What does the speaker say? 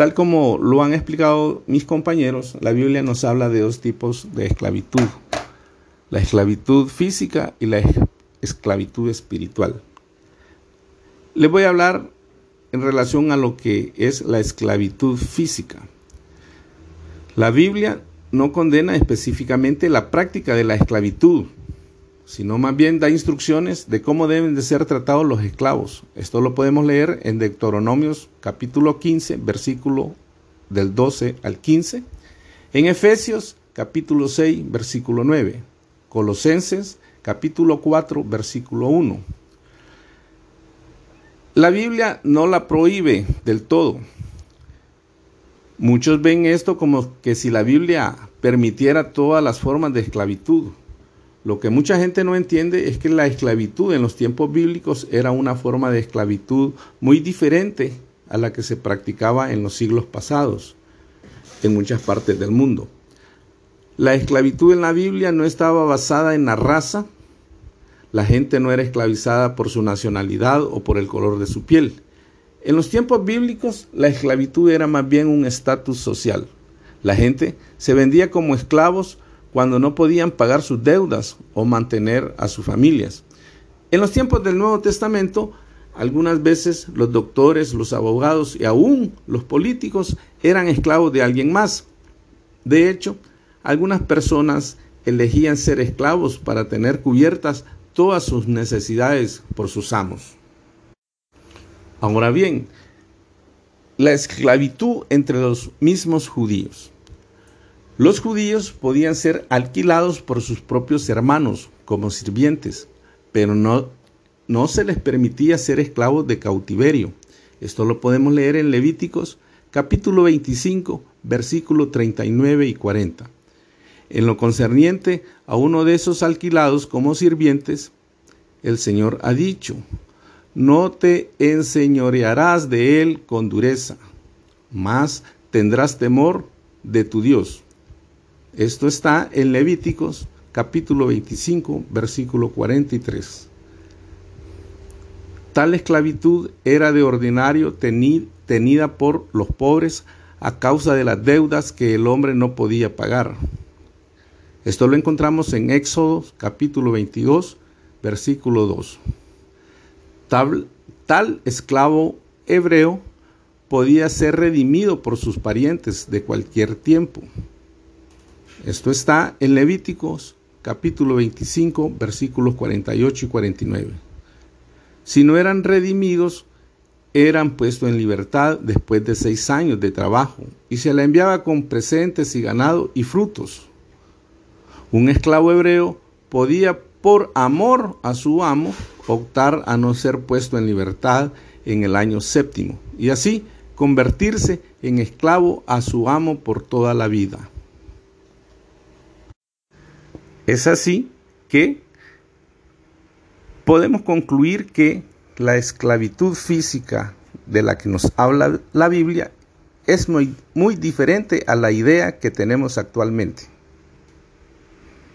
Tal como lo han explicado mis compañeros, la Biblia nos habla de dos tipos de esclavitud. La esclavitud física y la esclavitud espiritual. Les voy a hablar en relación a lo que es la esclavitud física. La Biblia no condena específicamente la práctica de la esclavitud, sino más bien da instrucciones de cómo deben de ser tratados los esclavos. Esto lo podemos leer en Deuteronomios capítulo 15, versículo del 12 al 15, en Efesios capítulo 6, versículo 9, Colosenses capítulo 4, versículo 1. La Biblia no la prohíbe del todo. Muchos ven esto como que si la Biblia permitiera todas las formas de esclavitud, lo que mucha gente no entiende es que la esclavitud en los tiempos bíblicos era una forma de esclavitud muy diferente a la que se practicaba en los siglos pasados en muchas partes del mundo. La esclavitud en la Biblia no estaba basada en la raza, la gente no era esclavizada por su nacionalidad o por el color de su piel. En los tiempos bíblicos la esclavitud era más bien un estatus social. La gente se vendía como esclavos cuando no podían pagar sus deudas o mantener a sus familias. En los tiempos del Nuevo Testamento, algunas veces los doctores, los abogados y aún los políticos eran esclavos de alguien más. De hecho, algunas personas elegían ser esclavos para tener cubiertas todas sus necesidades por sus amos. Ahora bien, la esclavitud entre los mismos judíos. Los judíos podían ser alquilados por sus propios hermanos como sirvientes, pero no, no se les permitía ser esclavos de cautiverio. Esto lo podemos leer en Levíticos capítulo 25, versículo 39 y 40. En lo concerniente a uno de esos alquilados como sirvientes, el Señor ha dicho, no te enseñorearás de él con dureza, mas tendrás temor de tu Dios esto está en Levíticos capítulo 25, versículo 43. Tal esclavitud era de ordinario tenida por los pobres a causa de las deudas que el hombre no podía pagar. Esto lo encontramos en Éxodo capítulo 22, versículo 2. Tal, tal esclavo hebreo podía ser redimido por sus parientes de cualquier tiempo. Esto está en Levíticos capítulo 25 versículos 48 y 49. Si no eran redimidos, eran puestos en libertad después de seis años de trabajo y se la enviaba con presentes y ganado y frutos. Un esclavo hebreo podía por amor a su amo optar a no ser puesto en libertad en el año séptimo y así convertirse en esclavo a su amo por toda la vida. Es así que podemos concluir que la esclavitud física de la que nos habla la Biblia es muy, muy diferente a la idea que tenemos actualmente.